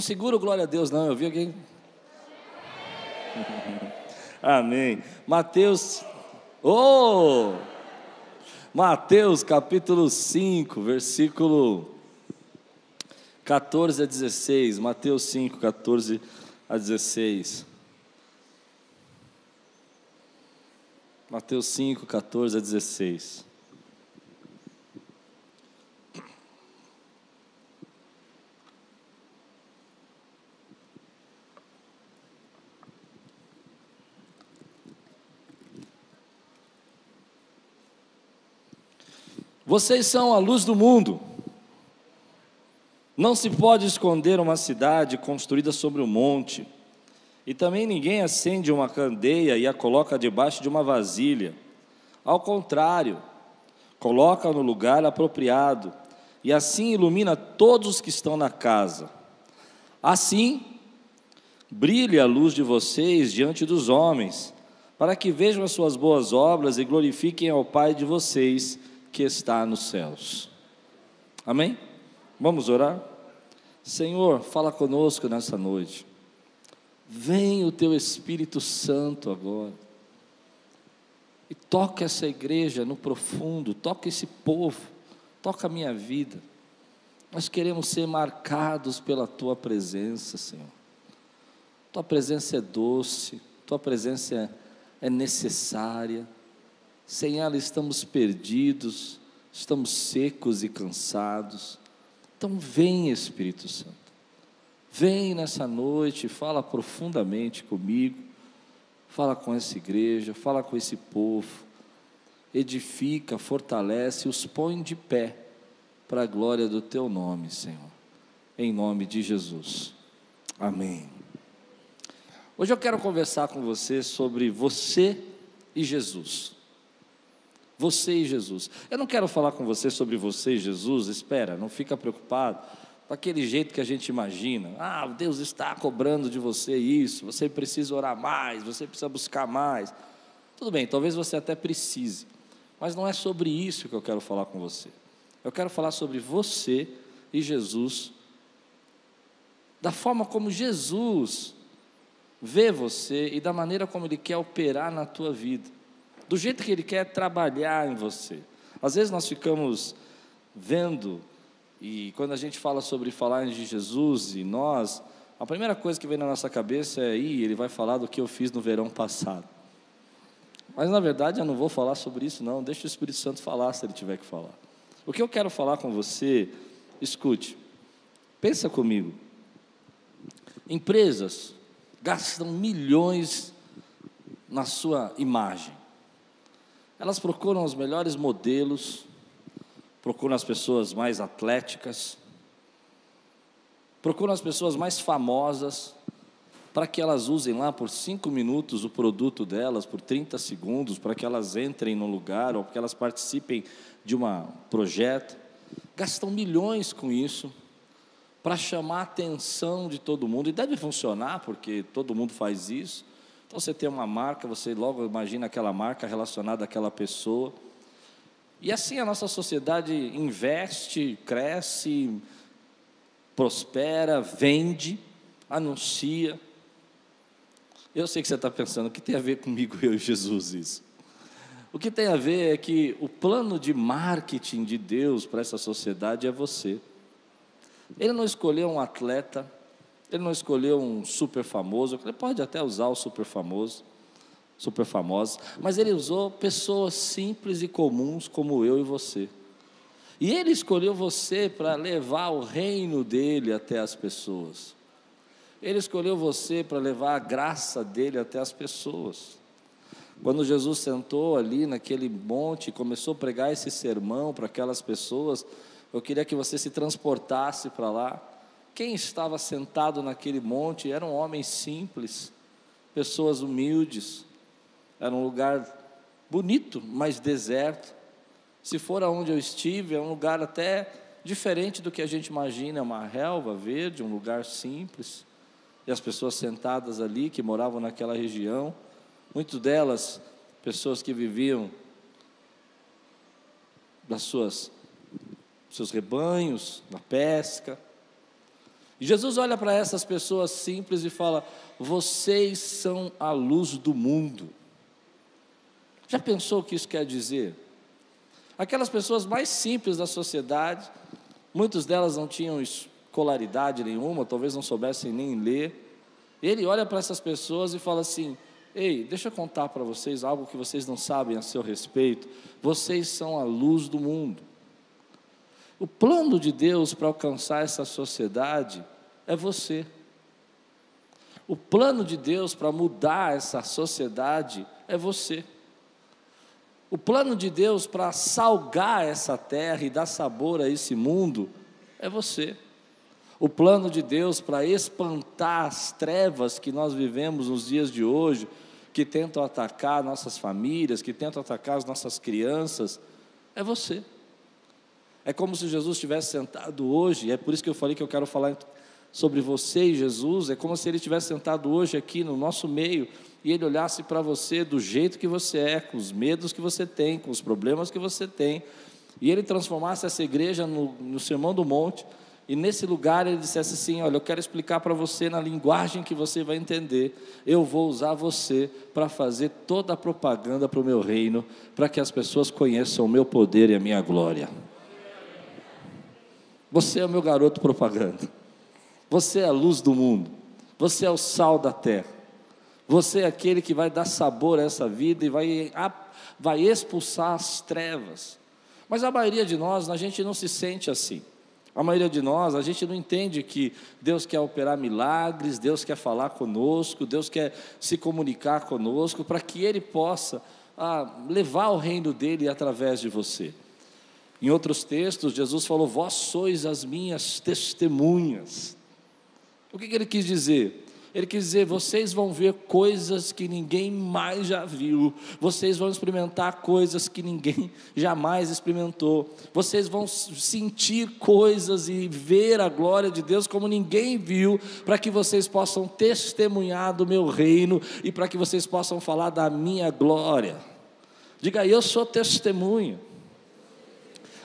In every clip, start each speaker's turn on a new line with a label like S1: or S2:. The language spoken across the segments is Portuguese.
S1: Não segura o glória a Deus, não. Eu vi alguém. Amém. Mateus. Oh! Mateus capítulo 5, versículo 14 a 16. Mateus 5, 14 a 16. Mateus 5, 14 a 16. Vocês são a luz do mundo. Não se pode esconder uma cidade construída sobre um monte. E também ninguém acende uma candeia e a coloca debaixo de uma vasilha. Ao contrário, coloca no lugar apropriado, e assim ilumina todos os que estão na casa. Assim, brilhe a luz de vocês diante dos homens, para que vejam as suas boas obras e glorifiquem ao Pai de vocês que está nos céus. Amém? Vamos orar? Senhor, fala conosco nessa noite. Vem o teu Espírito Santo agora. E toca essa igreja no profundo, toca esse povo, toca a minha vida. Nós queremos ser marcados pela tua presença, Senhor. Tua presença é doce, tua presença é, é necessária. Sem ela estamos perdidos, estamos secos e cansados. Então, vem, Espírito Santo. Vem nessa noite, fala profundamente comigo, fala com essa igreja, fala com esse povo, edifica, fortalece, os põe de pé para a glória do teu nome, Senhor. Em nome de Jesus. Amém. Hoje eu quero conversar com você sobre você e Jesus. Você e Jesus. Eu não quero falar com você sobre você e Jesus, espera, não fica preocupado. Daquele jeito que a gente imagina. Ah, Deus está cobrando de você isso, você precisa orar mais, você precisa buscar mais. Tudo bem, talvez você até precise, mas não é sobre isso que eu quero falar com você. Eu quero falar sobre você e Jesus, da forma como Jesus vê você e da maneira como Ele quer operar na tua vida do jeito que Ele quer trabalhar em você. Às vezes nós ficamos vendo, e quando a gente fala sobre falar de Jesus e nós, a primeira coisa que vem na nossa cabeça é: Ih, ele vai falar do que eu fiz no verão passado. Mas na verdade eu não vou falar sobre isso, não. Deixa o Espírito Santo falar se ele tiver que falar. O que eu quero falar com você, escute, pensa comigo. Empresas gastam milhões na sua imagem. Elas procuram os melhores modelos, procuram as pessoas mais atléticas, procuram as pessoas mais famosas, para que elas usem lá por cinco minutos o produto delas, por 30 segundos, para que elas entrem no lugar ou que elas participem de um projeto. Gastam milhões com isso para chamar a atenção de todo mundo, e deve funcionar, porque todo mundo faz isso. Então você tem uma marca, você logo imagina aquela marca relacionada àquela pessoa. E assim a nossa sociedade investe, cresce, prospera, vende, anuncia. Eu sei que você está pensando, o que tem a ver comigo, eu e Jesus, isso? O que tem a ver é que o plano de marketing de Deus para essa sociedade é você. Ele não escolheu um atleta, ele não escolheu um super famoso, ele pode até usar o super famoso, super famoso, mas ele usou pessoas simples e comuns como eu e você. E ele escolheu você para levar o reino dele até as pessoas. Ele escolheu você para levar a graça dele até as pessoas. Quando Jesus sentou ali naquele monte e começou a pregar esse sermão para aquelas pessoas, eu queria que você se transportasse para lá quem estava sentado naquele monte eram homens simples, pessoas humildes. Era um lugar bonito, mas deserto. Se for aonde eu estive, é um lugar até diferente do que a gente imagina, é uma relva verde, um lugar simples. E as pessoas sentadas ali, que moravam naquela região, muitas delas pessoas que viviam das suas seus rebanhos, na pesca. E Jesus olha para essas pessoas simples e fala: Vocês são a luz do mundo. Já pensou o que isso quer dizer? Aquelas pessoas mais simples da sociedade, muitas delas não tinham escolaridade nenhuma, talvez não soubessem nem ler. Ele olha para essas pessoas e fala assim: Ei, deixa eu contar para vocês algo que vocês não sabem a seu respeito. Vocês são a luz do mundo. O plano de Deus para alcançar essa sociedade é você. O plano de Deus para mudar essa sociedade é você. O plano de Deus para salgar essa terra e dar sabor a esse mundo é você. O plano de Deus para espantar as trevas que nós vivemos nos dias de hoje, que tentam atacar nossas famílias, que tentam atacar as nossas crianças, é você. É como se Jesus estivesse sentado hoje, é por isso que eu falei que eu quero falar sobre você e Jesus. É como se ele estivesse sentado hoje aqui no nosso meio e ele olhasse para você do jeito que você é, com os medos que você tem, com os problemas que você tem, e ele transformasse essa igreja no, no Sermão do Monte. E nesse lugar ele dissesse assim: Olha, eu quero explicar para você na linguagem que você vai entender. Eu vou usar você para fazer toda a propaganda para o meu reino, para que as pessoas conheçam o meu poder e a minha glória. Você é o meu garoto propaganda. Você é a luz do mundo. Você é o sal da terra. Você é aquele que vai dar sabor a essa vida e vai, vai expulsar as trevas. Mas a maioria de nós, a gente não se sente assim. A maioria de nós, a gente não entende que Deus quer operar milagres, Deus quer falar conosco, Deus quer se comunicar conosco, para que Ele possa ah, levar o reino dele através de você. Em outros textos, Jesus falou: Vós sois as minhas testemunhas. O que, que ele quis dizer? Ele quis dizer: vocês vão ver coisas que ninguém mais já viu, vocês vão experimentar coisas que ninguém jamais experimentou, vocês vão sentir coisas e ver a glória de Deus como ninguém viu, para que vocês possam testemunhar do meu reino e para que vocês possam falar da minha glória. Diga eu sou testemunho.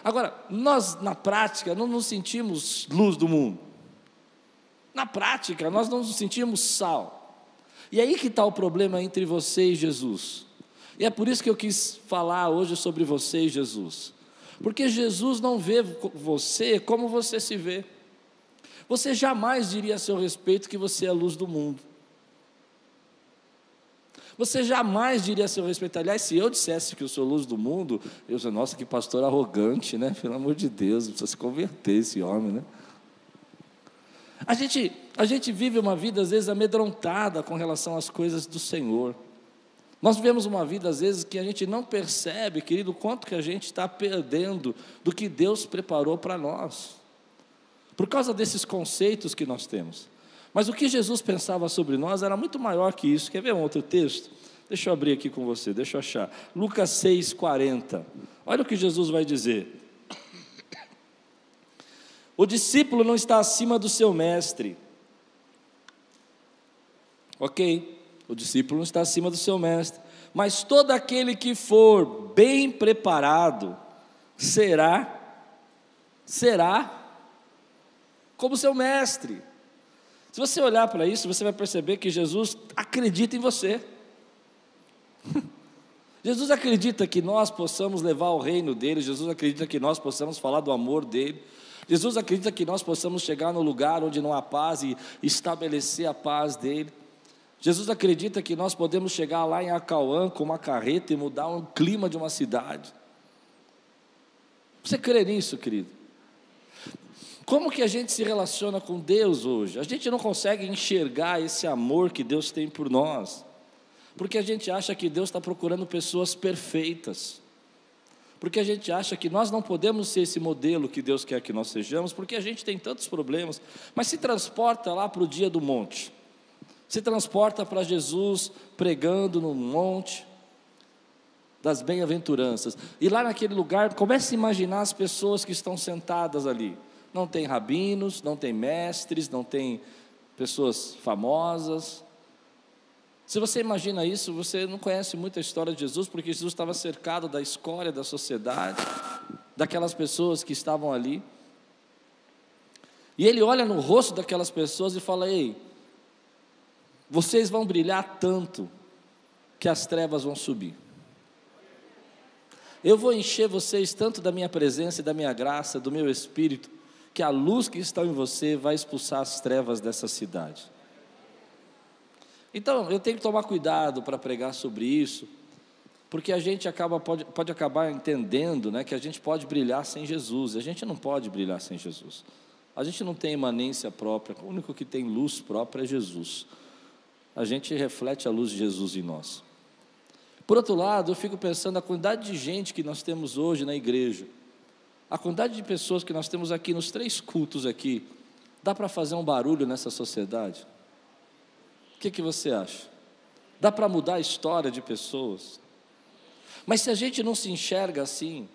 S1: Agora, nós na prática não nos sentimos luz do mundo. Na prática, nós não nos sentimos sal. E aí que está o problema entre você e Jesus. E é por isso que eu quis falar hoje sobre você e Jesus. Porque Jesus não vê você como você se vê. Você jamais diria a seu respeito que você é a luz do mundo. Você jamais diria a seu respeito. Aliás, se eu dissesse que eu sou luz do mundo, eu diria, nossa, que pastor arrogante, né? Pelo amor de Deus, precisa se converter esse homem, né? A gente, a gente vive uma vida, às vezes, amedrontada com relação às coisas do Senhor. Nós vivemos uma vida, às vezes, que a gente não percebe, querido, quanto que a gente está perdendo do que Deus preparou para nós, por causa desses conceitos que nós temos. Mas o que Jesus pensava sobre nós era muito maior que isso. Quer ver um outro texto? Deixa eu abrir aqui com você, deixa eu achar. Lucas 6,40. Olha o que Jesus vai dizer. O discípulo não está acima do seu mestre. Ok, o discípulo não está acima do seu mestre. Mas todo aquele que for bem preparado será, será como seu mestre. Se você olhar para isso, você vai perceber que Jesus acredita em você. Jesus acredita que nós possamos levar o reino dele, Jesus acredita que nós possamos falar do amor dele. Jesus acredita que nós possamos chegar no lugar onde não há paz e estabelecer a paz dele. Jesus acredita que nós podemos chegar lá em Acauã com uma carreta e mudar o clima de uma cidade. Você crê nisso, querido? Como que a gente se relaciona com Deus hoje? A gente não consegue enxergar esse amor que Deus tem por nós, porque a gente acha que Deus está procurando pessoas perfeitas. Porque a gente acha que nós não podemos ser esse modelo que Deus quer que nós sejamos, porque a gente tem tantos problemas. Mas se transporta lá para o dia do monte, se transporta para Jesus pregando no monte das bem-aventuranças. E lá naquele lugar, comece a imaginar as pessoas que estão sentadas ali. Não tem rabinos, não tem mestres, não tem pessoas famosas, se você imagina isso, você não conhece muito a história de Jesus, porque Jesus estava cercado da escória da sociedade, daquelas pessoas que estavam ali. E ele olha no rosto daquelas pessoas e fala: Ei, vocês vão brilhar tanto que as trevas vão subir. Eu vou encher vocês tanto da minha presença e da minha graça, do meu espírito, que a luz que está em você vai expulsar as trevas dessa cidade. Então, eu tenho que tomar cuidado para pregar sobre isso, porque a gente acaba, pode, pode acabar entendendo né, que a gente pode brilhar sem Jesus. A gente não pode brilhar sem Jesus. A gente não tem imanência própria, o único que tem luz própria é Jesus. A gente reflete a luz de Jesus em nós. Por outro lado, eu fico pensando a quantidade de gente que nós temos hoje na igreja, a quantidade de pessoas que nós temos aqui nos três cultos aqui, dá para fazer um barulho nessa sociedade? O que, que você acha? Dá para mudar a história de pessoas? Mas se a gente não se enxerga assim,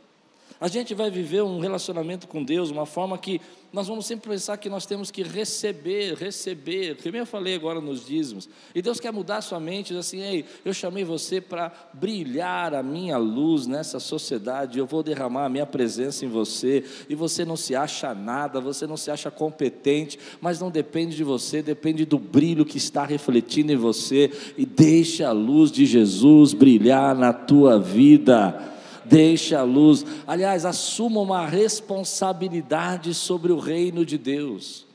S1: a gente vai viver um relacionamento com Deus, uma forma que nós vamos sempre pensar que nós temos que receber, receber, como eu falei agora nos dízimos, e Deus quer mudar a sua mente, diz assim, ei, eu chamei você para brilhar a minha luz nessa sociedade, eu vou derramar a minha presença em você, e você não se acha nada, você não se acha competente, mas não depende de você, depende do brilho que está refletindo em você, e deixa a luz de Jesus brilhar na tua vida, deixe a luz. Aliás, assuma uma responsabilidade sobre o reino de Deus.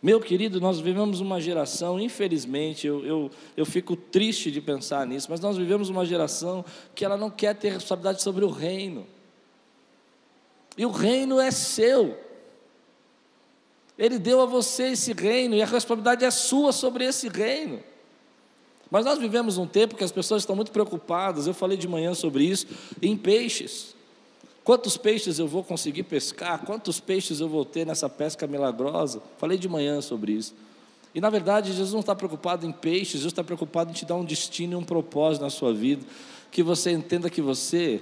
S1: Meu querido, nós vivemos uma geração, infelizmente, eu, eu, eu fico triste de pensar nisso, mas nós vivemos uma geração que ela não quer ter responsabilidade sobre o reino. E o reino é seu. Ele deu a você esse reino e a responsabilidade é sua sobre esse reino. Mas nós vivemos um tempo que as pessoas estão muito preocupadas, eu falei de manhã sobre isso, em peixes. Quantos peixes eu vou conseguir pescar? Quantos peixes eu vou ter nessa pesca milagrosa? Falei de manhã sobre isso. E na verdade, Jesus não está preocupado em peixes, Jesus está preocupado em te dar um destino e um propósito na sua vida. Que você entenda que você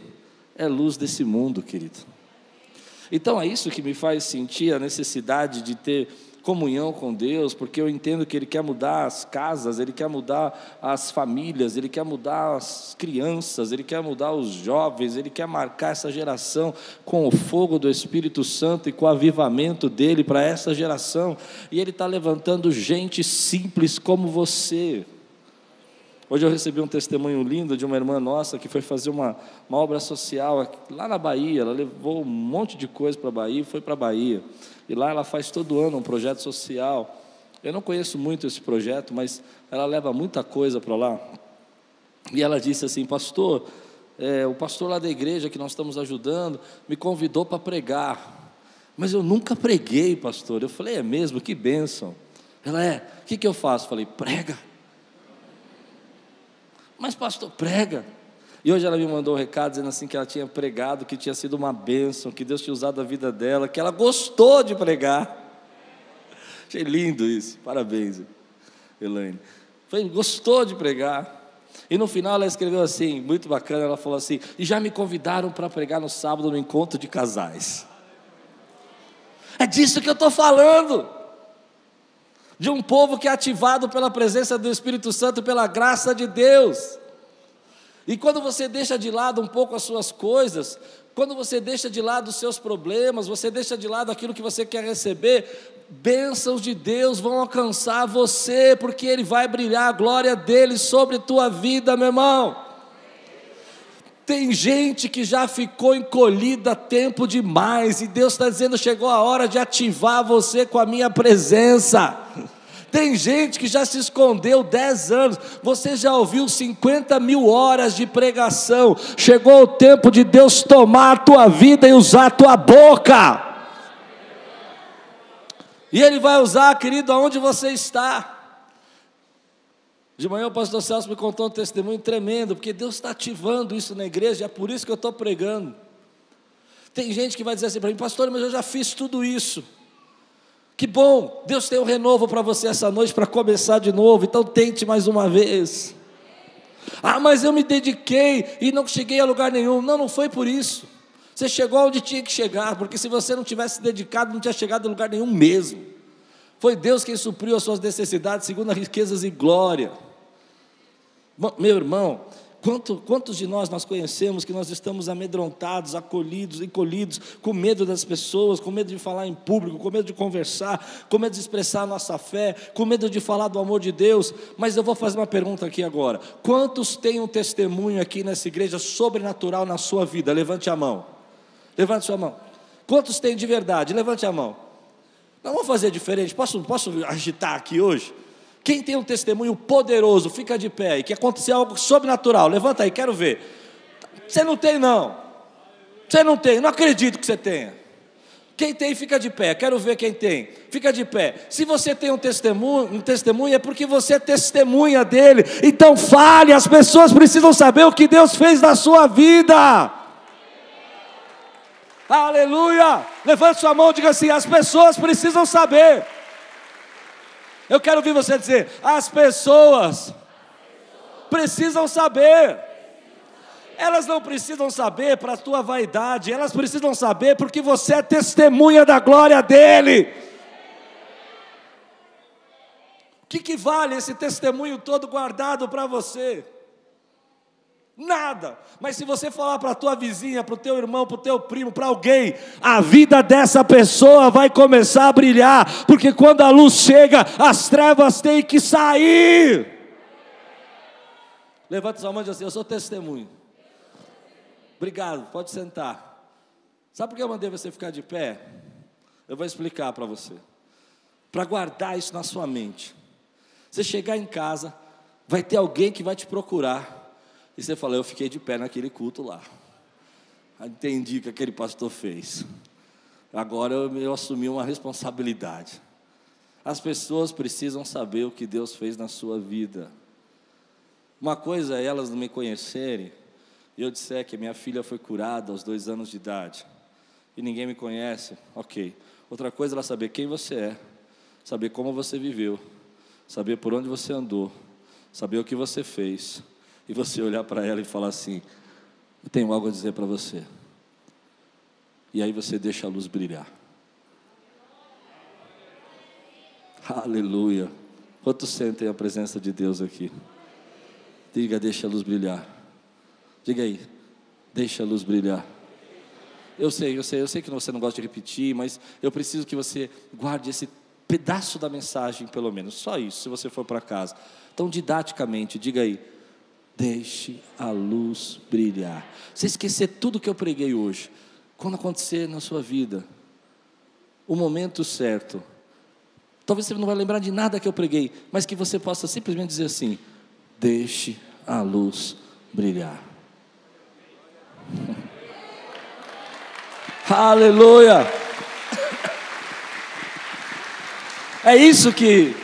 S1: é luz desse mundo, querido. Então é isso que me faz sentir a necessidade de ter comunhão com Deus, porque eu entendo que Ele quer mudar as casas, Ele quer mudar as famílias, Ele quer mudar as crianças, Ele quer mudar os jovens, Ele quer marcar essa geração com o fogo do Espírito Santo e com o avivamento dele para essa geração, e Ele está levantando gente simples como você. Hoje eu recebi um testemunho lindo de uma irmã nossa que foi fazer uma, uma obra social lá na Bahia. Ela levou um monte de coisa para a Bahia e foi para a Bahia. E lá ela faz todo ano um projeto social. Eu não conheço muito esse projeto, mas ela leva muita coisa para lá. E ela disse assim, pastor, é, o pastor lá da igreja que nós estamos ajudando me convidou para pregar. Mas eu nunca preguei, pastor. Eu falei, é mesmo? Que bênção. Ela é, o que, que eu faço? falei, prega. Mas, pastor, prega. E hoje ela me mandou um recado dizendo assim que ela tinha pregado, que tinha sido uma bênção, que Deus tinha usado a vida dela, que ela gostou de pregar. Achei lindo isso. Parabéns, Elaine. Foi, gostou de pregar. E no final ela escreveu assim, muito bacana, ela falou assim: "E já me convidaram para pregar no sábado no encontro de casais". É disso que eu estou falando de um povo que é ativado pela presença do Espírito Santo, pela graça de Deus. E quando você deixa de lado um pouco as suas coisas, quando você deixa de lado os seus problemas, você deixa de lado aquilo que você quer receber, bênçãos de Deus vão alcançar você, porque Ele vai brilhar a glória dele sobre tua vida, meu irmão. Tem gente que já ficou encolhida tempo demais, e Deus está dizendo: chegou a hora de ativar você com a minha presença. Tem gente que já se escondeu 10 anos, você já ouviu 50 mil horas de pregação. Chegou o tempo de Deus tomar a tua vida e usar a tua boca. E Ele vai usar, querido, aonde você está. De manhã o pastor Celso me contou um testemunho tremendo, porque Deus está ativando isso na igreja, é por isso que eu estou pregando. Tem gente que vai dizer assim para mim, pastor, mas eu já fiz tudo isso. Que bom, Deus tem um renovo para você essa noite para começar de novo, então tente mais uma vez. Ah, mas eu me dediquei e não cheguei a lugar nenhum. Não, não foi por isso. Você chegou onde tinha que chegar, porque se você não tivesse dedicado, não tinha chegado a lugar nenhum mesmo. Foi Deus quem supriu as suas necessidades segundo as riquezas e glória. Meu irmão, Quanto, quantos de nós nós conhecemos que nós estamos amedrontados, acolhidos, encolhidos, com medo das pessoas, com medo de falar em público, com medo de conversar, com medo de expressar a nossa fé, com medo de falar do amor de Deus? Mas eu vou fazer uma pergunta aqui agora: quantos têm um testemunho aqui nessa igreja sobrenatural na sua vida? Levante a mão. Levante sua mão. Quantos têm de verdade? Levante a mão. Não vamos fazer diferente. Posso, posso agitar aqui hoje? Quem tem um testemunho poderoso, fica de pé e que aconteceu algo sobrenatural, levanta aí, quero ver. Você não tem, não. Você não tem, não acredito que você tenha. Quem tem, fica de pé, quero ver quem tem. Fica de pé. Se você tem um testemunho, um testemunho é porque você é testemunha dele. Então fale, as pessoas precisam saber o que Deus fez na sua vida. Aleluia! Levante sua mão e diga assim: as pessoas precisam saber. Eu quero ouvir você dizer: as pessoas precisam saber. Elas não precisam saber para a tua vaidade, elas precisam saber porque você é testemunha da glória dEle. O que, que vale esse testemunho todo guardado para você? Nada. Mas se você falar para a tua vizinha, para o teu irmão, para o teu primo, para alguém, a vida dessa pessoa vai começar a brilhar, porque quando a luz chega, as trevas têm que sair. Levanta sua mão e diz assim: Eu sou testemunho. Obrigado, pode sentar. Sabe por que eu mandei você ficar de pé? Eu vou explicar para você. Para guardar isso na sua mente. Você chegar em casa, vai ter alguém que vai te procurar e você fala, eu fiquei de pé naquele culto lá. Entendi o que aquele pastor fez. Agora eu, eu assumi uma responsabilidade. As pessoas precisam saber o que Deus fez na sua vida. Uma coisa é elas não me conhecerem, e eu disser que minha filha foi curada aos dois anos de idade, e ninguém me conhece, ok. Outra coisa é ela saber quem você é, saber como você viveu, saber por onde você andou, saber o que você fez, e você olhar para ela e falar assim: Eu tenho algo a dizer para você. E aí você deixa a luz brilhar. Aleluia. Quantos sentem a presença de Deus aqui? Diga, deixa a luz brilhar. Diga aí, deixa a luz brilhar. Eu sei, eu sei, eu sei que você não gosta de repetir, mas eu preciso que você guarde esse pedaço da mensagem, pelo menos, só isso, se você for para casa. Então, didaticamente, diga aí, Deixe a luz brilhar. Você esquecer tudo que eu preguei hoje. Quando acontecer na sua vida, o momento certo. Talvez você não vai lembrar de nada que eu preguei, mas que você possa simplesmente dizer assim: Deixe a luz brilhar. Aleluia! É isso que,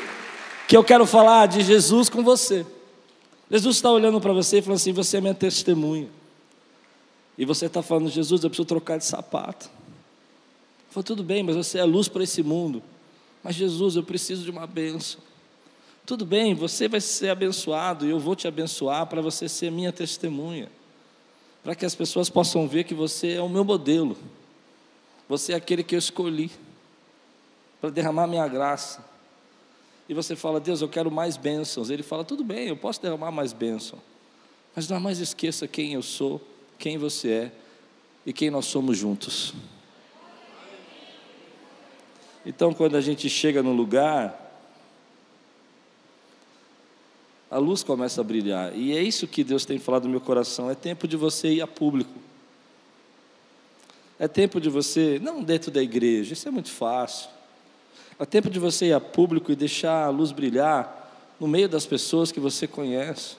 S1: que eu quero falar de Jesus com você. Jesus está olhando para você e falando assim: Você é minha testemunha. E você está falando: Jesus, eu preciso trocar de sapato. Falei, tudo bem, mas você é luz para esse mundo. Mas Jesus, eu preciso de uma benção. Tudo bem, você vai ser abençoado e eu vou te abençoar para você ser minha testemunha. Para que as pessoas possam ver que você é o meu modelo. Você é aquele que eu escolhi para derramar minha graça e você fala, Deus, eu quero mais bênçãos. Ele fala, tudo bem, eu posso derramar mais bênção. Mas não mais esqueça quem eu sou, quem você é e quem nós somos juntos. Então, quando a gente chega no lugar, a luz começa a brilhar. E é isso que Deus tem falado no meu coração. É tempo de você ir a público. É tempo de você, não dentro da igreja, isso é muito fácil. É tempo de você ir a público e deixar a luz brilhar no meio das pessoas que você conhece.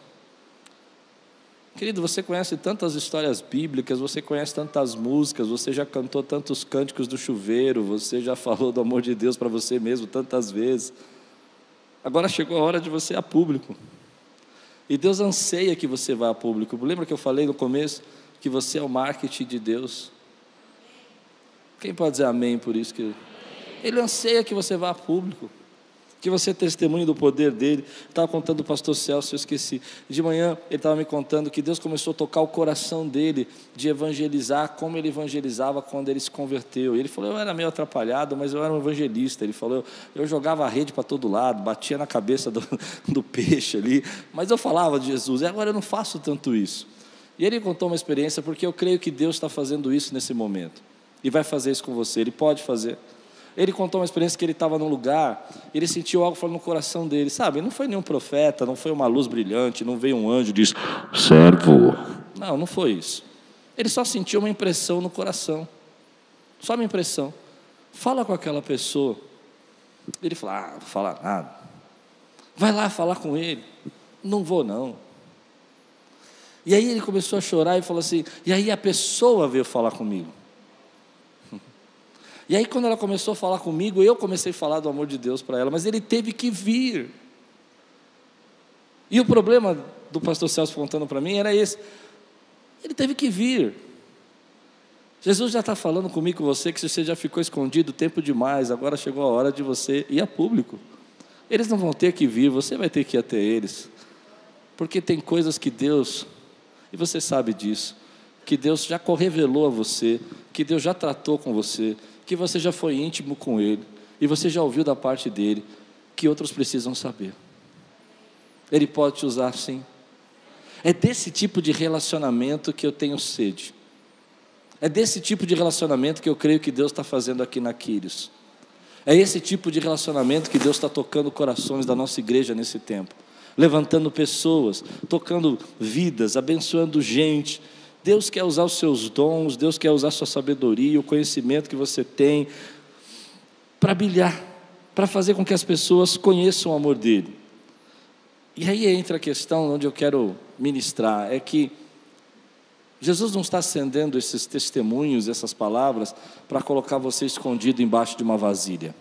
S1: Querido, você conhece tantas histórias bíblicas, você conhece tantas músicas, você já cantou tantos cânticos do chuveiro, você já falou do amor de Deus para você mesmo tantas vezes. Agora chegou a hora de você ir a público. E Deus anseia que você vá a público. Lembra que eu falei no começo que você é o marketing de Deus? Quem pode dizer amém por isso? Que Ele anseia que você vá a público que você testemunhe do poder dele. Estava contando o pastor Celso, eu esqueci. De manhã ele estava me contando que Deus começou a tocar o coração dele de evangelizar, como ele evangelizava quando ele se converteu. E ele falou: Eu era meio atrapalhado, mas eu era um evangelista. Ele falou: Eu jogava a rede para todo lado, batia na cabeça do, do peixe ali, mas eu falava de Jesus. E agora eu não faço tanto isso. E ele contou uma experiência, porque eu creio que Deus está fazendo isso nesse momento. E vai fazer isso com você, ele pode fazer. Ele contou uma experiência que ele estava num lugar, ele sentiu algo falando no coração dele, sabe? Não foi nenhum profeta, não foi uma luz brilhante, não veio um anjo e disse: servo. Não, não foi isso. Ele só sentiu uma impressão no coração. Só uma impressão. Fala com aquela pessoa. Ele falou: Ah, não vou falar nada. Vai lá falar com ele. Não vou, não. E aí ele começou a chorar e falou assim: E aí a pessoa veio falar comigo. E aí, quando ela começou a falar comigo, eu comecei a falar do amor de Deus para ela, mas ele teve que vir. E o problema do pastor Celso contando para mim era esse: ele teve que vir. Jesus já está falando comigo, com você, que você já ficou escondido tempo demais, agora chegou a hora de você ir a público. Eles não vão ter que vir, você vai ter que ir até eles. Porque tem coisas que Deus, e você sabe disso, que Deus já revelou a você, que Deus já tratou com você, que você já foi íntimo com Ele e você já ouviu da parte dele que outros precisam saber. Ele pode te usar sim. É desse tipo de relacionamento que eu tenho sede. É desse tipo de relacionamento que eu creio que Deus está fazendo aqui na Quírios. É esse tipo de relacionamento que Deus está tocando corações da nossa igreja nesse tempo. Levantando pessoas, tocando vidas, abençoando gente, Deus quer usar os seus dons, Deus quer usar a sua sabedoria, o conhecimento que você tem, para brilhar, para fazer com que as pessoas conheçam o amor dele. E aí entra a questão onde eu quero ministrar: é que Jesus não está acendendo esses testemunhos, essas palavras, para colocar você escondido embaixo de uma vasilha.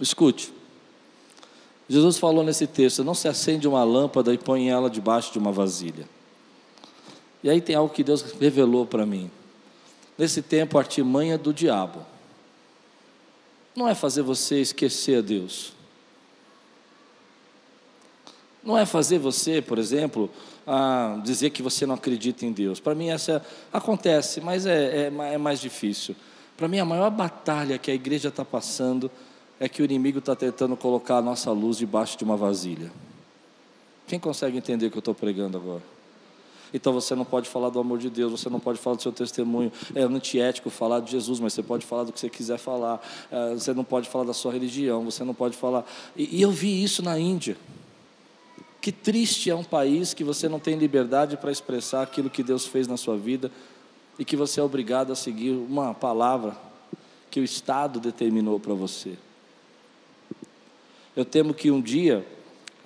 S1: Escute. Jesus falou nesse texto: não se acende uma lâmpada e põe ela debaixo de uma vasilha. E aí tem algo que Deus revelou para mim. Nesse tempo, a artimanha do diabo não é fazer você esquecer a Deus. Não é fazer você, por exemplo, dizer que você não acredita em Deus. Para mim, essa acontece, mas é, é, é mais difícil. Para mim, a maior batalha que a igreja está passando é que o inimigo está tentando colocar a nossa luz debaixo de uma vasilha. Quem consegue entender o que eu estou pregando agora? Então você não pode falar do amor de Deus, você não pode falar do seu testemunho. É antiético falar de Jesus, mas você pode falar do que você quiser falar. É, você não pode falar da sua religião, você não pode falar. E, e eu vi isso na Índia. Que triste é um país que você não tem liberdade para expressar aquilo que Deus fez na sua vida e que você é obrigado a seguir uma palavra que o Estado determinou para você. Eu temo que um dia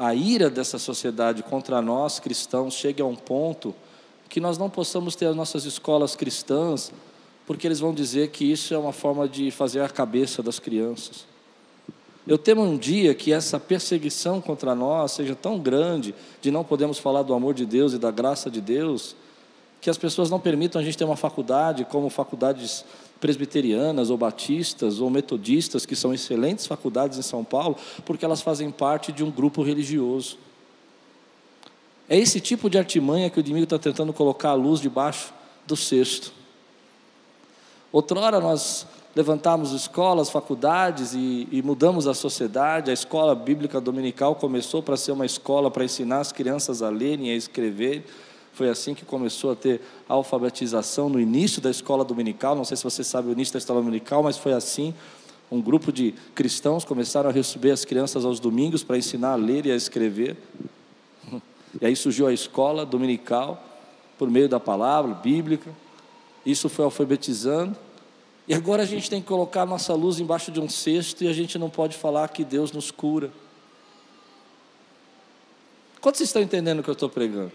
S1: a ira dessa sociedade contra nós cristãos chegue a um ponto que nós não possamos ter as nossas escolas cristãs, porque eles vão dizer que isso é uma forma de fazer a cabeça das crianças. Eu temo um dia que essa perseguição contra nós seja tão grande, de não podemos falar do amor de Deus e da graça de Deus, que as pessoas não permitam a gente ter uma faculdade como faculdades presbiterianas ou batistas ou metodistas, que são excelentes faculdades em São Paulo, porque elas fazem parte de um grupo religioso. É esse tipo de artimanha que o inimigo está tentando colocar a luz debaixo do cesto. Outrora nós levantamos escolas, faculdades e, e, mudamos a sociedade. A escola bíblica dominical começou para ser uma escola para ensinar as crianças a lerem e a escrever. Foi assim que começou a ter alfabetização no início da escola dominical. Não sei se você sabe o início da escola dominical, mas foi assim. Um grupo de cristãos começaram a receber as crianças aos domingos para ensinar a ler e a escrever. E aí surgiu a escola dominical por meio da palavra bíblica. Isso foi alfabetizando. E agora a gente tem que colocar a nossa luz embaixo de um cesto e a gente não pode falar que Deus nos cura. Quantos estão entendendo o que eu estou pregando?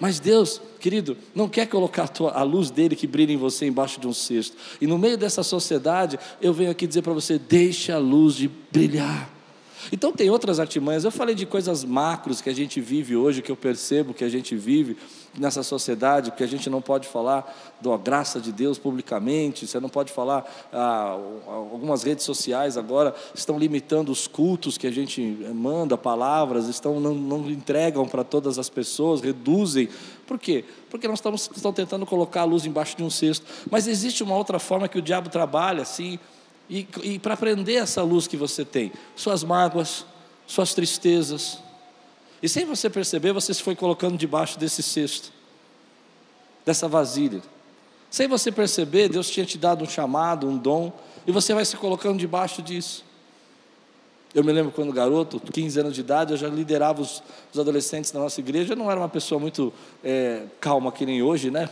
S1: Mas Deus, querido, não quer colocar a, tua, a, luz dele que brilha em você embaixo de um cesto. E no meio dessa sociedade, eu venho aqui dizer para você: deixe a luz de brilhar. Então tem outras artimanhas. Eu falei de coisas macros que a gente vive hoje, que eu percebo que a gente vive nessa sociedade, porque a gente não pode falar da graça de Deus publicamente, você não pode falar. Ah, algumas redes sociais agora estão limitando os cultos que a gente manda, palavras, estão não, não entregam para todas as pessoas, reduzem. Por quê? Porque nós estamos estão tentando colocar a luz embaixo de um cesto. Mas existe uma outra forma que o diabo trabalha, assim e, e para aprender essa luz que você tem, suas mágoas, suas tristezas. E sem você perceber, você se foi colocando debaixo desse cesto, dessa vasilha. Sem você perceber, Deus tinha te dado um chamado, um dom, e você vai se colocando debaixo disso. Eu me lembro quando garoto, 15 anos de idade, eu já liderava os, os adolescentes da nossa igreja. Eu não era uma pessoa muito é, calma que nem hoje, né?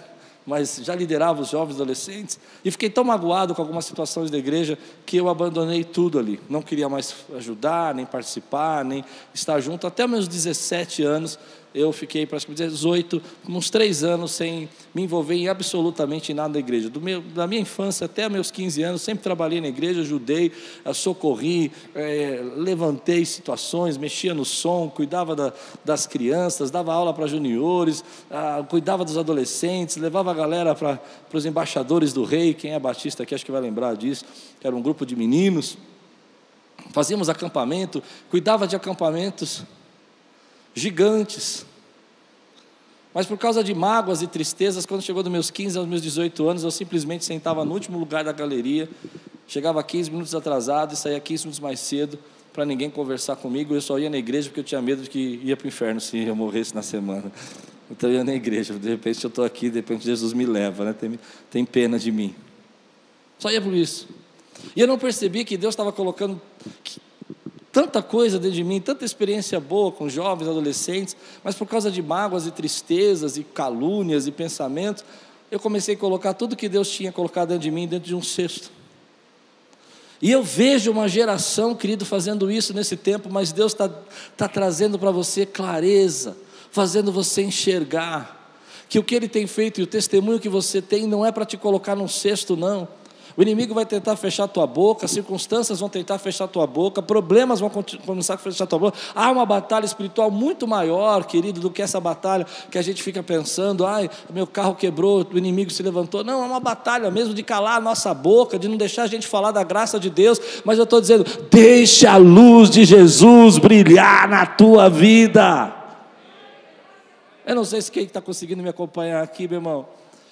S1: Mas já liderava os jovens adolescentes, e fiquei tão magoado com algumas situações da igreja que eu abandonei tudo ali. Não queria mais ajudar, nem participar, nem estar junto. Até meus 17 anos, eu fiquei praticamente 18, uns três anos sem me envolver em absolutamente nada da igreja. Meu, da minha infância até meus 15 anos, sempre trabalhei na igreja, ajudei, socorri, é, levantei situações, mexia no som, cuidava da, das crianças, dava aula para juniores, ah, cuidava dos adolescentes, levava a galera para os embaixadores do rei, quem é batista aqui acho que vai lembrar disso, que era um grupo de meninos. Fazíamos acampamento, cuidava de acampamentos gigantes. Mas por causa de mágoas e tristezas, quando chegou dos meus 15 aos meus 18 anos, eu simplesmente sentava no último lugar da galeria, chegava 15 minutos atrasado e saía 15 minutos mais cedo para ninguém conversar comigo. Eu só ia na igreja porque eu tinha medo de que ia para o inferno se eu morresse na semana. Então eu ia na igreja. De repente eu estou aqui, de repente Jesus me leva, né? tem, tem pena de mim. Só ia por isso. E eu não percebi que Deus estava colocando tanta coisa dentro de mim, tanta experiência boa com jovens, adolescentes, mas por causa de mágoas e tristezas e calúnias e pensamentos, eu comecei a colocar tudo que Deus tinha colocado dentro de mim dentro de um cesto. E eu vejo uma geração, querido, fazendo isso nesse tempo, mas Deus está tá trazendo para você clareza, fazendo você enxergar que o que Ele tem feito e o testemunho que você tem não é para te colocar num cesto, não o inimigo vai tentar fechar tua boca, circunstâncias vão tentar fechar tua boca, problemas vão começar a fechar tua boca. Há uma batalha espiritual muito maior, querido, do que essa batalha que a gente fica pensando, ai, meu carro quebrou, o inimigo se levantou. Não, é uma batalha mesmo de calar a nossa boca, de não deixar a gente falar da graça de Deus, mas eu estou dizendo, deixe a luz de Jesus brilhar na tua vida. Eu não sei se quem está conseguindo me acompanhar aqui, meu irmão.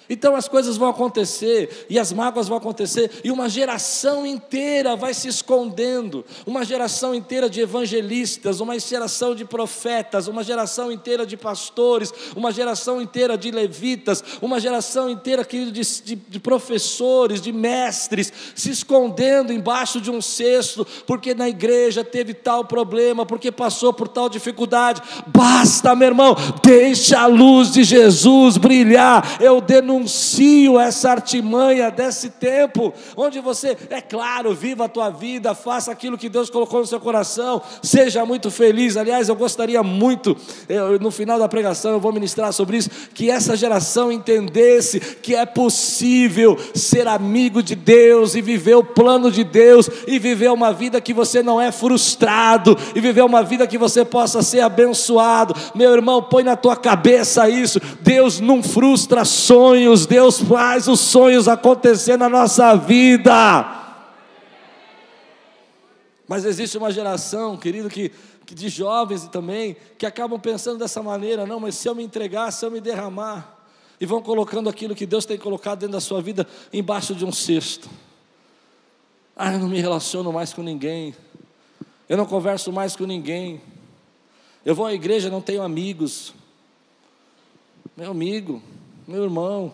S1: Então as coisas vão acontecer, e as mágoas vão acontecer, e uma geração inteira vai se escondendo, uma geração inteira de evangelistas, uma geração de profetas, uma geração inteira de pastores, uma geração inteira de levitas, uma geração inteira querido, de, de, de professores, de mestres, se escondendo embaixo de um cesto, porque na igreja teve tal problema, porque passou por tal dificuldade. Basta, meu irmão, deixa a luz de Jesus brilhar. Eu denuncio denuncio essa artimanha desse tempo, onde você, é claro, viva a tua vida, faça aquilo que Deus colocou no seu coração, seja muito feliz. Aliás, eu gostaria muito, eu, no final da pregação, eu vou ministrar sobre isso, que essa geração entendesse que é possível ser amigo de Deus e viver o plano de Deus e viver uma vida que você não é frustrado e viver uma vida que você possa ser abençoado. Meu irmão, põe na tua cabeça isso. Deus não frustra sonhos sonhos, Deus faz os sonhos acontecer na nossa vida. Mas existe uma geração, querido, que, que de jovens também, que acabam pensando dessa maneira: não, mas se eu me entregar, se eu me derramar, e vão colocando aquilo que Deus tem colocado dentro da sua vida embaixo de um cesto. Ah, eu não me relaciono mais com ninguém, eu não converso mais com ninguém, eu vou à igreja, não tenho amigos. Meu amigo, meu irmão,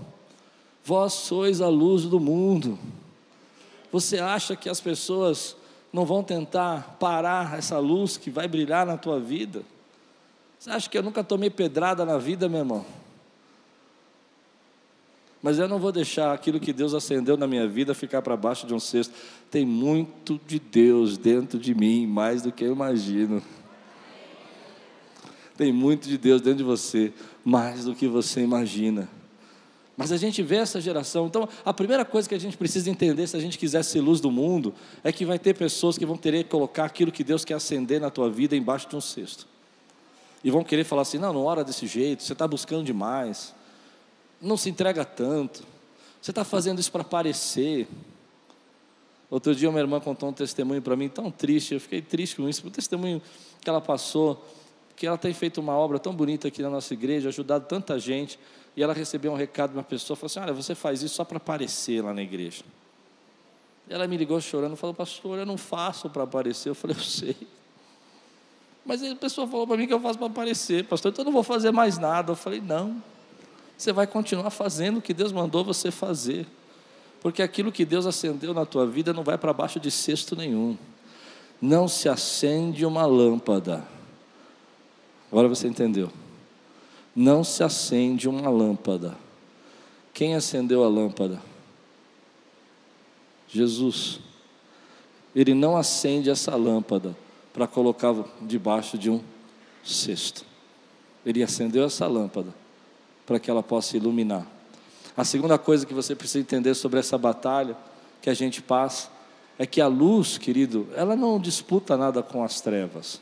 S1: vós sois a luz do mundo. Você acha que as pessoas não vão tentar parar essa luz que vai brilhar na tua vida? Você acha que eu nunca tomei pedrada na vida, meu irmão? Mas eu não vou deixar aquilo que Deus acendeu na minha vida ficar para baixo de um cesto. Tem muito de Deus dentro de mim, mais do que eu imagino. Tem muito de Deus dentro de você, mais do que você imagina. Mas a gente vê essa geração. Então, a primeira coisa que a gente precisa entender, se a gente quiser ser luz do mundo, é que vai ter pessoas que vão querer colocar aquilo que Deus quer acender na tua vida embaixo de um cesto. E vão querer falar assim: não, não ora desse jeito, você está buscando demais, não se entrega tanto, você está fazendo isso para aparecer. Outro dia, uma irmã contou um testemunho para mim tão triste, eu fiquei triste com isso, o testemunho que ela passou, que ela tem feito uma obra tão bonita aqui na nossa igreja, ajudado tanta gente. E ela recebeu um recado de uma pessoa, falou assim: Olha, você faz isso só para aparecer lá na igreja. Ela me ligou chorando, falou: Pastor, eu não faço para aparecer. Eu falei: Eu sei. Mas a pessoa falou para mim que eu faço para aparecer, pastor, então eu não vou fazer mais nada. Eu falei: Não, você vai continuar fazendo o que Deus mandou você fazer, porque aquilo que Deus acendeu na tua vida não vai para baixo de cesto nenhum. Não se acende uma lâmpada. Agora você entendeu não se acende uma lâmpada. Quem acendeu a lâmpada? Jesus. Ele não acende essa lâmpada para colocar debaixo de um cesto. Ele acendeu essa lâmpada para que ela possa iluminar. A segunda coisa que você precisa entender sobre essa batalha que a gente passa é que a luz, querido, ela não disputa nada com as trevas.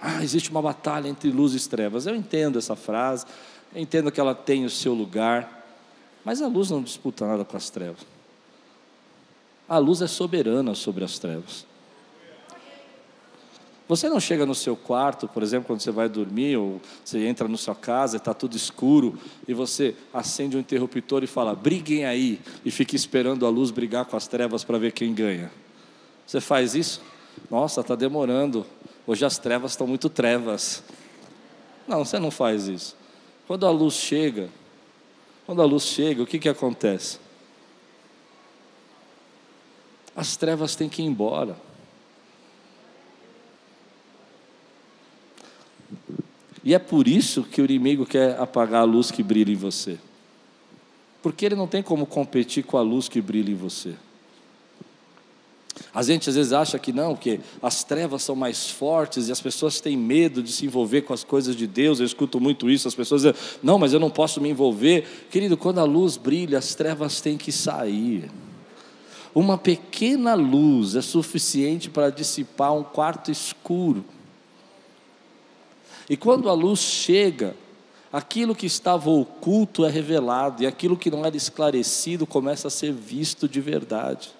S1: Ah, existe uma batalha entre luz e trevas. Eu entendo essa frase, entendo que ela tem o seu lugar, mas a luz não disputa nada com as trevas. A luz é soberana sobre as trevas. Você não chega no seu quarto, por exemplo, quando você vai dormir, ou você entra na sua casa e está tudo escuro, e você acende um interruptor e fala, briguem aí, e fica esperando a luz brigar com as trevas para ver quem ganha. Você faz isso? Nossa, está demorando. Hoje as trevas estão muito trevas. Não, você não faz isso. Quando a luz chega, quando a luz chega, o que, que acontece? As trevas têm que ir embora. E é por isso que o inimigo quer apagar a luz que brilha em você. Porque ele não tem como competir com a luz que brilha em você. A gente às vezes acha que não, que as trevas são mais fortes e as pessoas têm medo de se envolver com as coisas de Deus. Eu escuto muito isso, as pessoas dizem, não, mas eu não posso me envolver. Querido, quando a luz brilha, as trevas têm que sair. Uma pequena luz é suficiente para dissipar um quarto escuro. E quando a luz chega, aquilo que estava oculto é revelado, e aquilo que não era esclarecido começa a ser visto de verdade.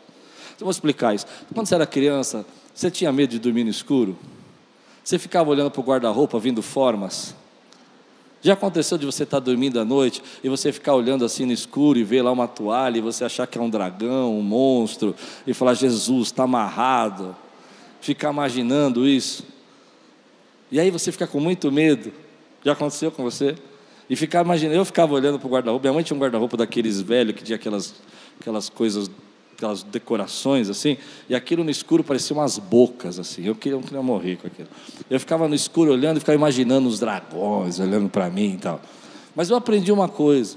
S1: Eu vou explicar isso. Quando você era criança, você tinha medo de dormir no escuro? Você ficava olhando para o guarda-roupa, vindo formas? Já aconteceu de você estar dormindo à noite e você ficar olhando assim no escuro e ver lá uma toalha e você achar que é um dragão, um monstro, e falar, Jesus, está amarrado. Ficar imaginando isso. E aí você fica com muito medo. Já aconteceu com você? E ficar imaginando, eu ficava olhando para o guarda-roupa, minha mãe tinha um guarda-roupa daqueles velhos que tinha aquelas, aquelas coisas aquelas decorações assim, e aquilo no escuro parecia umas bocas assim. Eu queria, eu queria morrer com aquilo. Eu ficava no escuro olhando e ficava imaginando os dragões olhando para mim e tal. Mas eu aprendi uma coisa,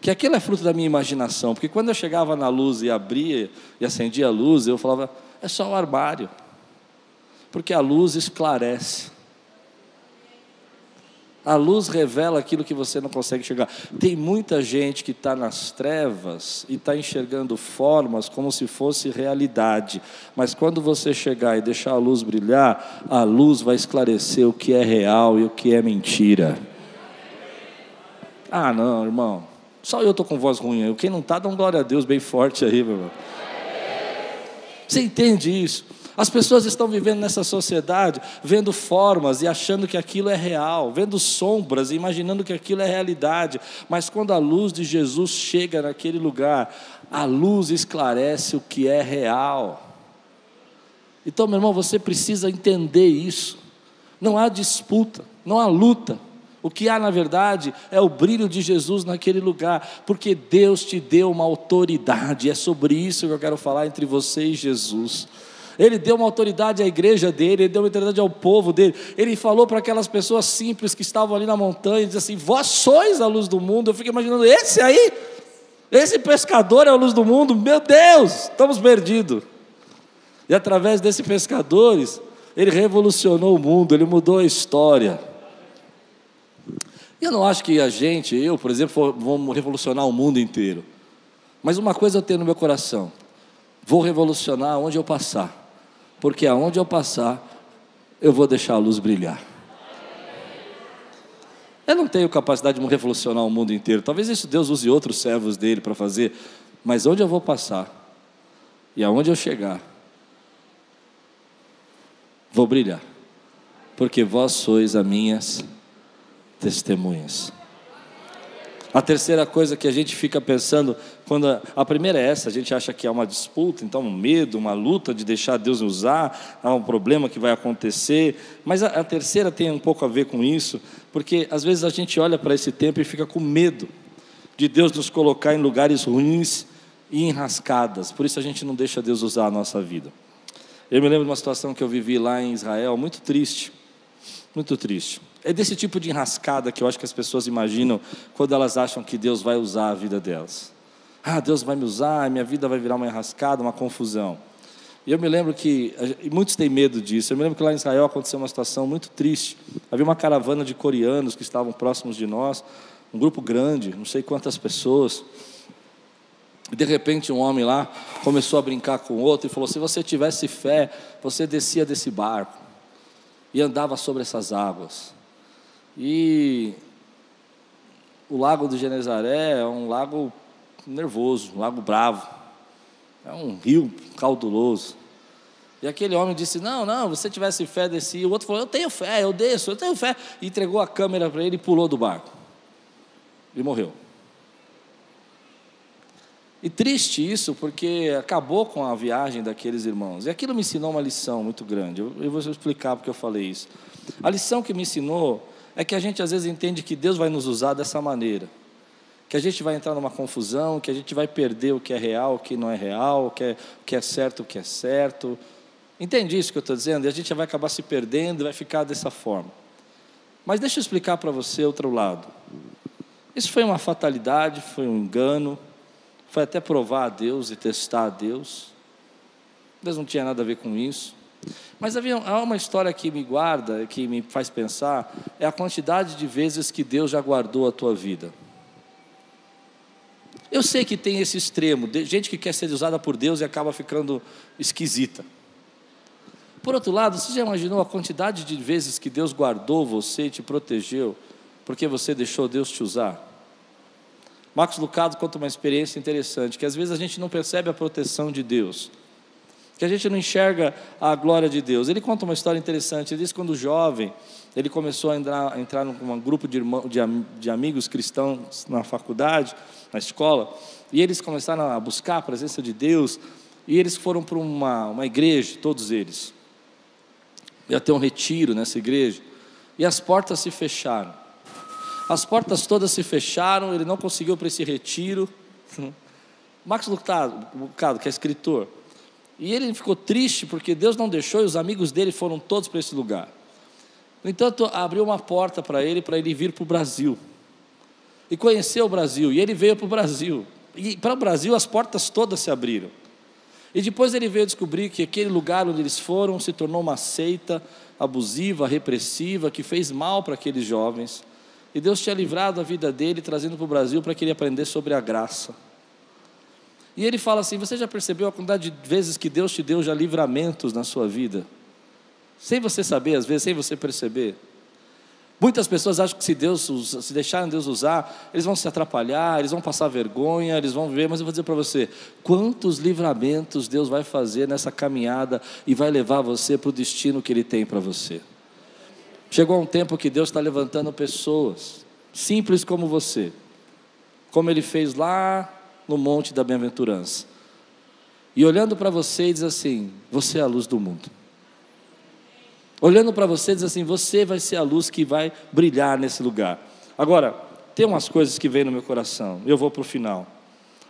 S1: que aquilo é fruto da minha imaginação, porque quando eu chegava na luz e abria e acendia a luz, eu falava, é só o armário. Porque a luz esclarece. A luz revela aquilo que você não consegue enxergar. Tem muita gente que está nas trevas e está enxergando formas como se fosse realidade. Mas quando você chegar e deixar a luz brilhar, a luz vai esclarecer o que é real e o que é mentira. Ah, não, irmão. Só eu estou com voz ruim. Quem não está, dá um glória a Deus bem forte aí, meu irmão. Você entende isso? As pessoas estão vivendo nessa sociedade, vendo formas e achando que aquilo é real, vendo sombras e imaginando que aquilo é realidade, mas quando a luz de Jesus chega naquele lugar, a luz esclarece o que é real. Então, meu irmão, você precisa entender isso. Não há disputa, não há luta. O que há, na verdade, é o brilho de Jesus naquele lugar, porque Deus te deu uma autoridade. É sobre isso que eu quero falar entre você e Jesus. Ele deu uma autoridade à igreja dele, ele deu uma autoridade ao povo dele. Ele falou para aquelas pessoas simples que estavam ali na montanha, disse assim: Vós sois a luz do mundo. Eu fico imaginando, esse aí, esse pescador é a luz do mundo, meu Deus, estamos perdidos. E através desses pescadores, ele revolucionou o mundo, ele mudou a história. Eu não acho que a gente, eu, por exemplo, vamos revolucionar o mundo inteiro. Mas uma coisa eu tenho no meu coração: vou revolucionar onde eu passar. Porque aonde eu passar, eu vou deixar a luz brilhar. Eu não tenho capacidade de revolucionar o mundo inteiro. Talvez isso Deus use outros servos dele para fazer. Mas onde eu vou passar e aonde eu chegar, vou brilhar. Porque vós sois as minhas testemunhas. A terceira coisa que a gente fica pensando, quando a, a, primeira é essa, a gente acha que é uma disputa, então um medo, uma luta de deixar Deus usar, há um problema que vai acontecer. Mas a, a terceira tem um pouco a ver com isso, porque às vezes a gente olha para esse tempo e fica com medo de Deus nos colocar em lugares ruins e enrascadas. Por isso a gente não deixa Deus usar a nossa vida. Eu me lembro de uma situação que eu vivi lá em Israel, muito triste, muito triste. É desse tipo de enrascada que eu acho que as pessoas imaginam quando elas acham que Deus vai usar a vida delas. Ah, Deus vai me usar, minha vida vai virar uma enrascada, uma confusão. E eu me lembro que, muitos têm medo disso, eu me lembro que lá em Israel aconteceu uma situação muito triste. Havia uma caravana de coreanos que estavam próximos de nós, um grupo grande, não sei quantas pessoas. E de repente um homem lá começou a brincar com outro e falou: se você tivesse fé, você descia desse barco e andava sobre essas águas. E o lago do Genezaré é um lago nervoso, um lago bravo. É um rio cauduloso. E aquele homem disse: Não, não, você tivesse fé, descia. O outro falou: Eu tenho fé, eu desço, eu tenho fé. E entregou a câmera para ele e pulou do barco. E morreu. E triste isso, porque acabou com a viagem daqueles irmãos. E aquilo me ensinou uma lição muito grande. Eu vou explicar porque eu falei isso. A lição que me ensinou é que a gente às vezes entende que Deus vai nos usar dessa maneira. Que a gente vai entrar numa confusão, que a gente vai perder o que é real, o que não é real, o que é, o que é certo, o que é certo. Entende isso que eu estou dizendo? E a gente vai acabar se perdendo vai ficar dessa forma. Mas deixa eu explicar para você outro lado. Isso foi uma fatalidade, foi um engano, foi até provar a Deus e testar a Deus. Deus não tinha nada a ver com isso. Mas havia há uma história que me guarda, que me faz pensar, é a quantidade de vezes que Deus já guardou a tua vida. Eu sei que tem esse extremo, gente que quer ser usada por Deus e acaba ficando esquisita. Por outro lado, você já imaginou a quantidade de vezes que Deus guardou você e te protegeu, porque você deixou Deus te usar? Marcos Lucado conta uma experiência interessante, que às vezes a gente não percebe a proteção de Deus que a gente não enxerga a glória de Deus. Ele conta uma história interessante. Ele diz que quando jovem, ele começou a entrar, a entrar num grupo de, irmão, de, de amigos cristãos na faculdade, na escola, e eles começaram a buscar a presença de Deus, e eles foram para uma, uma igreja, todos eles. Ia ter um retiro nessa igreja, e as portas se fecharam. As portas todas se fecharam, ele não conseguiu para esse retiro. Max Lucado, que é escritor, e ele ficou triste porque Deus não deixou e os amigos dele foram todos para esse lugar. No entanto, abriu uma porta para ele, para ele vir para o Brasil. E conhecer o Brasil. E ele veio para o Brasil. E para o Brasil as portas todas se abriram. E depois ele veio descobrir que aquele lugar onde eles foram se tornou uma seita abusiva, repressiva, que fez mal para aqueles jovens. E Deus tinha livrado a vida dele, trazendo para o Brasil para que ele aprendesse sobre a graça. E ele fala assim: Você já percebeu a quantidade de vezes que Deus te deu já livramentos na sua vida? Sem você saber, às vezes, sem você perceber. Muitas pessoas acham que se Deus se deixarem Deus usar, eles vão se atrapalhar, eles vão passar vergonha, eles vão viver, mas eu vou dizer para você, quantos livramentos Deus vai fazer nessa caminhada e vai levar você para o destino que Ele tem para você. Chegou um tempo que Deus está levantando pessoas, simples como você, como Ele fez lá no monte da bem-aventurança. E olhando para você, diz assim: Você é a luz do mundo. Olhando para você, diz assim: Você vai ser a luz que vai brilhar nesse lugar. Agora, tem umas coisas que vêm no meu coração, eu vou para o final.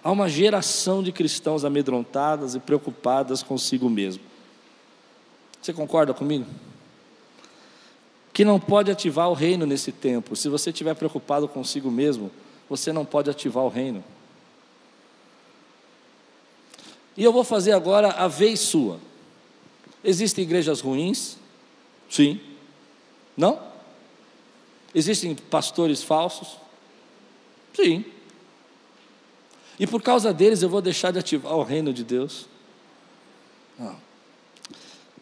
S1: Há uma geração de cristãos amedrontadas e preocupadas consigo mesmo. Você concorda comigo? Que não pode ativar o reino nesse tempo. Se você estiver preocupado consigo mesmo, você não pode ativar o reino. E eu vou fazer agora a vez sua. Existem igrejas ruins? Sim. Não? Existem pastores falsos? Sim. E por causa deles eu vou deixar de ativar o reino de Deus? Não.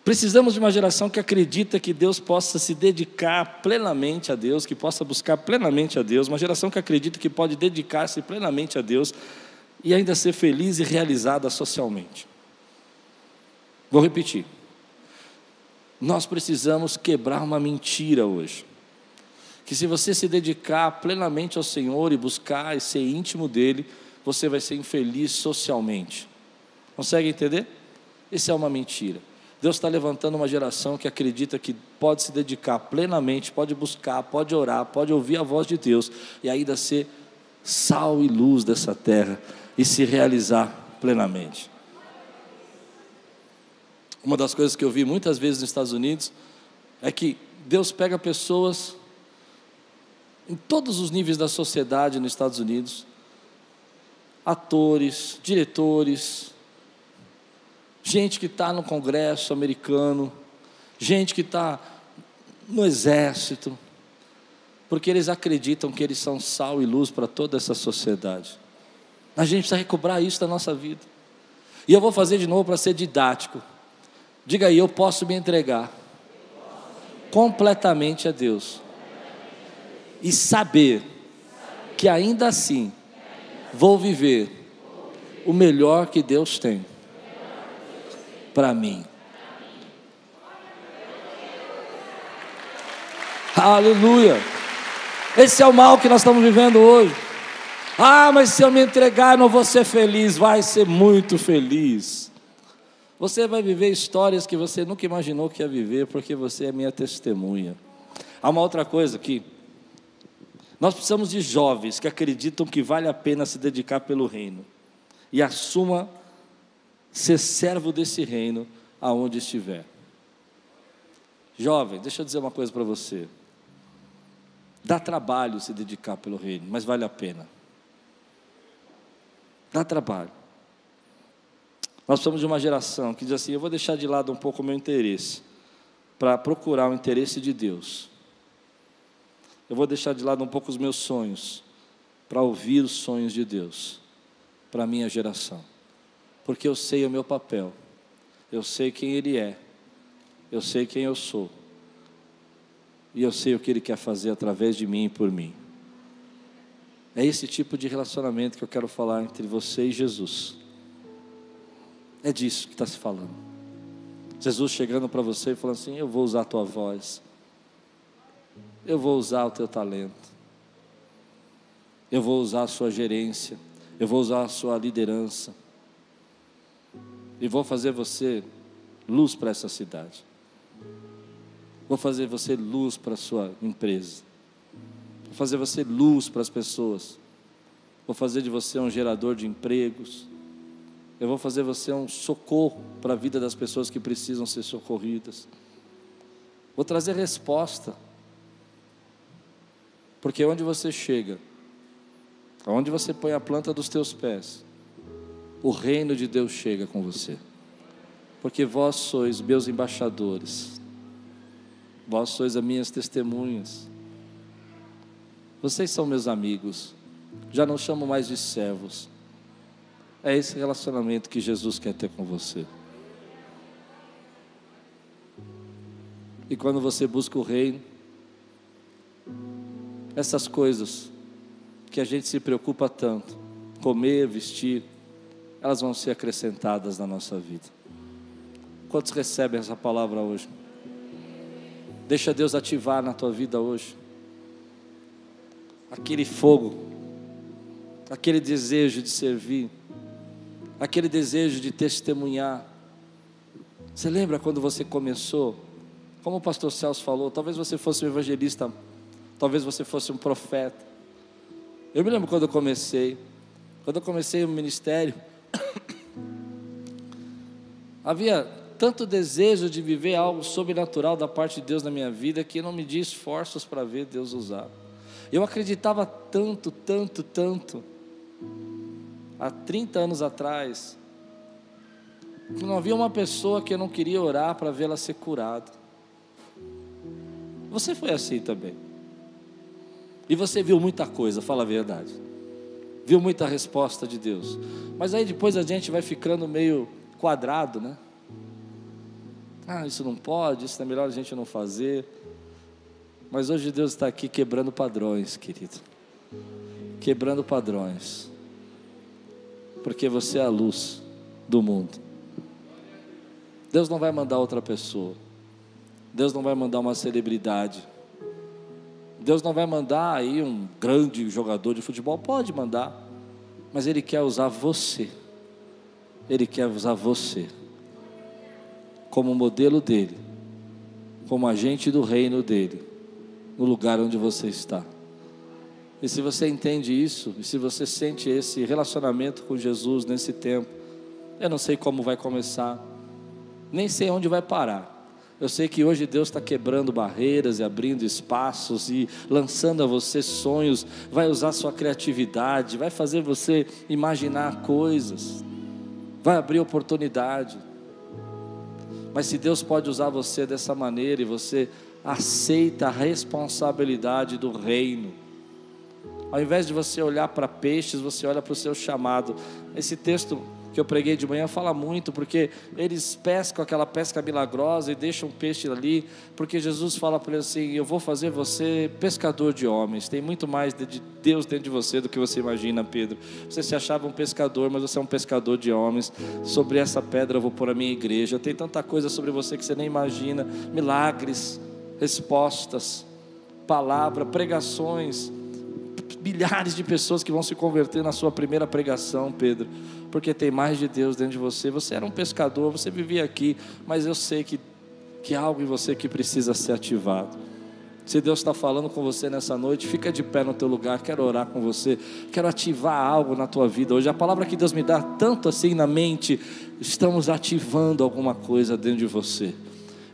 S1: Precisamos de uma geração que acredita que Deus possa se dedicar plenamente a Deus, que possa buscar plenamente a Deus, uma geração que acredita que pode dedicar-se plenamente a Deus e ainda ser feliz e realizada socialmente. Vou repetir. Nós precisamos quebrar uma mentira hoje. Que se você se dedicar plenamente ao Senhor e buscar e ser íntimo dele, você vai ser infeliz socialmente. Consegue entender? Isso é uma mentira. Deus está levantando uma geração que acredita que pode se dedicar plenamente, pode buscar, pode orar, pode ouvir a voz de Deus e ainda ser sal e luz dessa terra e se realizar plenamente. Uma das coisas que eu vi muitas vezes nos Estados Unidos é que Deus pega pessoas em todos os níveis da sociedade nos Estados Unidos, atores, diretores, gente que está no Congresso americano, gente que está no exército, porque eles acreditam que eles são sal e luz para toda essa sociedade. A gente precisa recobrar isso da nossa vida. E eu vou fazer de novo para ser didático. Diga aí, eu posso me entregar completamente a Deus e saber que ainda assim vou viver o melhor que Deus tem para mim. Aleluia. Esse é o mal que nós estamos vivendo hoje. Ah, mas se eu me entregar, não vou ser feliz. Vai ser muito feliz. Você vai viver histórias que você nunca imaginou que ia viver, porque você é minha testemunha. Há uma outra coisa aqui. Nós precisamos de jovens que acreditam que vale a pena se dedicar pelo reino e assuma ser servo desse reino aonde estiver. Jovem, deixa eu dizer uma coisa para você. Dá trabalho se dedicar pelo reino, mas vale a pena. Dá trabalho. Nós somos de uma geração que diz assim: eu vou deixar de lado um pouco o meu interesse para procurar o interesse de Deus. Eu vou deixar de lado um pouco os meus sonhos para ouvir os sonhos de Deus para a minha geração porque eu sei o meu papel, eu sei quem Ele é, eu sei quem eu sou, e eu sei o que Ele quer fazer através de mim e por mim. É esse tipo de relacionamento que eu quero falar entre você e Jesus. É disso que está se falando. Jesus chegando para você e falando assim: Eu vou usar a tua voz, eu vou usar o teu talento, eu vou usar a sua gerência, eu vou usar a sua liderança, e vou fazer você luz para essa cidade. Vou fazer você luz para a sua empresa. Vou fazer você luz para as pessoas. Vou fazer de você um gerador de empregos. Eu vou fazer você um socorro para a vida das pessoas que precisam ser socorridas. Vou trazer resposta. Porque onde você chega, onde você põe a planta dos teus pés, o reino de Deus chega com você. Porque vós sois meus embaixadores, vós sois as minhas testemunhas, vocês são meus amigos, já não chamo mais de servos. É esse relacionamento que Jesus quer ter com você. E quando você busca o reino, essas coisas que a gente se preocupa tanto, comer, vestir, elas vão ser acrescentadas na nossa vida. Quantos recebem essa palavra hoje? Deixa Deus ativar na tua vida hoje aquele fogo, aquele desejo de servir, aquele desejo de testemunhar. Você lembra quando você começou? Como o pastor Celso falou, talvez você fosse um evangelista, talvez você fosse um profeta. Eu me lembro quando eu comecei, quando eu comecei o ministério, Havia tanto desejo de viver algo sobrenatural da parte de Deus na minha vida que eu não me di esforços para ver Deus usar. Eu acreditava tanto, tanto, tanto, há 30 anos atrás, que não havia uma pessoa que eu não queria orar para vê-la ser curada. Você foi assim também. E você viu muita coisa, fala a verdade. Viu muita resposta de Deus. Mas aí depois a gente vai ficando meio quadrado, né? Ah, isso não pode, isso é melhor a gente não fazer. Mas hoje Deus está aqui quebrando padrões, querido. Quebrando padrões. Porque você é a luz do mundo. Deus não vai mandar outra pessoa. Deus não vai mandar uma celebridade. Deus não vai mandar aí um grande jogador de futebol. Pode mandar. Mas Ele quer usar você. Ele quer usar você como modelo dele, como agente do reino dele, no lugar onde você está. E se você entende isso, e se você sente esse relacionamento com Jesus nesse tempo, eu não sei como vai começar, nem sei onde vai parar. Eu sei que hoje Deus está quebrando barreiras e abrindo espaços e lançando a você sonhos, vai usar sua criatividade, vai fazer você imaginar coisas, vai abrir oportunidade. Mas se Deus pode usar você dessa maneira e você aceita a responsabilidade do reino, ao invés de você olhar para peixes, você olha para o seu chamado. Esse texto que eu preguei de manhã fala muito, porque eles pescam aquela pesca milagrosa e deixam o peixe ali, porque Jesus fala para eles assim: Eu vou fazer você pescador de homens. Tem muito mais de Deus dentro de você do que você imagina, Pedro. Você se achava um pescador, mas você é um pescador de homens. Sobre essa pedra eu vou pôr a minha igreja. Tem tanta coisa sobre você que você nem imagina milagres, respostas, palavra, pregações milhares de pessoas que vão se converter na sua primeira pregação, Pedro, porque tem mais de Deus dentro de você. Você era um pescador, você vivia aqui, mas eu sei que, que há algo em você que precisa ser ativado. Se Deus está falando com você nessa noite, fica de pé no teu lugar. Quero orar com você. Quero ativar algo na tua vida hoje. A palavra que Deus me dá tanto assim na mente, estamos ativando alguma coisa dentro de você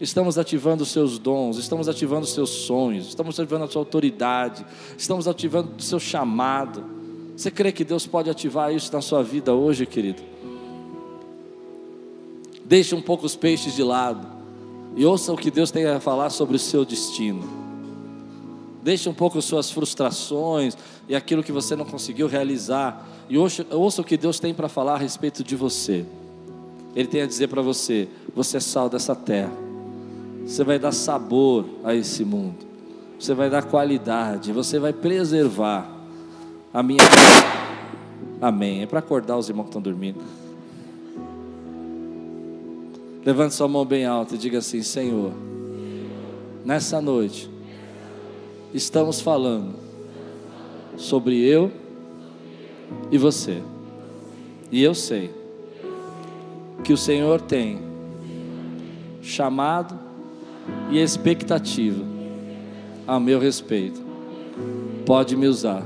S1: estamos ativando os seus dons, estamos ativando os seus sonhos, estamos ativando a sua autoridade, estamos ativando o seu chamado. Você crê que Deus pode ativar isso na sua vida hoje, querido? Deixe um pouco os peixes de lado e ouça o que Deus tem a falar sobre o seu destino. Deixe um pouco suas frustrações e aquilo que você não conseguiu realizar. E ouça, ouça o que Deus tem para falar a respeito de você. Ele tem a dizer para você: você é sal dessa terra. Você vai dar sabor a esse mundo. Você vai dar qualidade. Você vai preservar a minha. Amém. É para acordar os irmãos que estão dormindo. Levante sua mão bem alta e diga assim: Senhor, nessa noite, estamos falando sobre eu e você. E eu sei que o Senhor tem chamado e expectativa a meu respeito. Pode me usar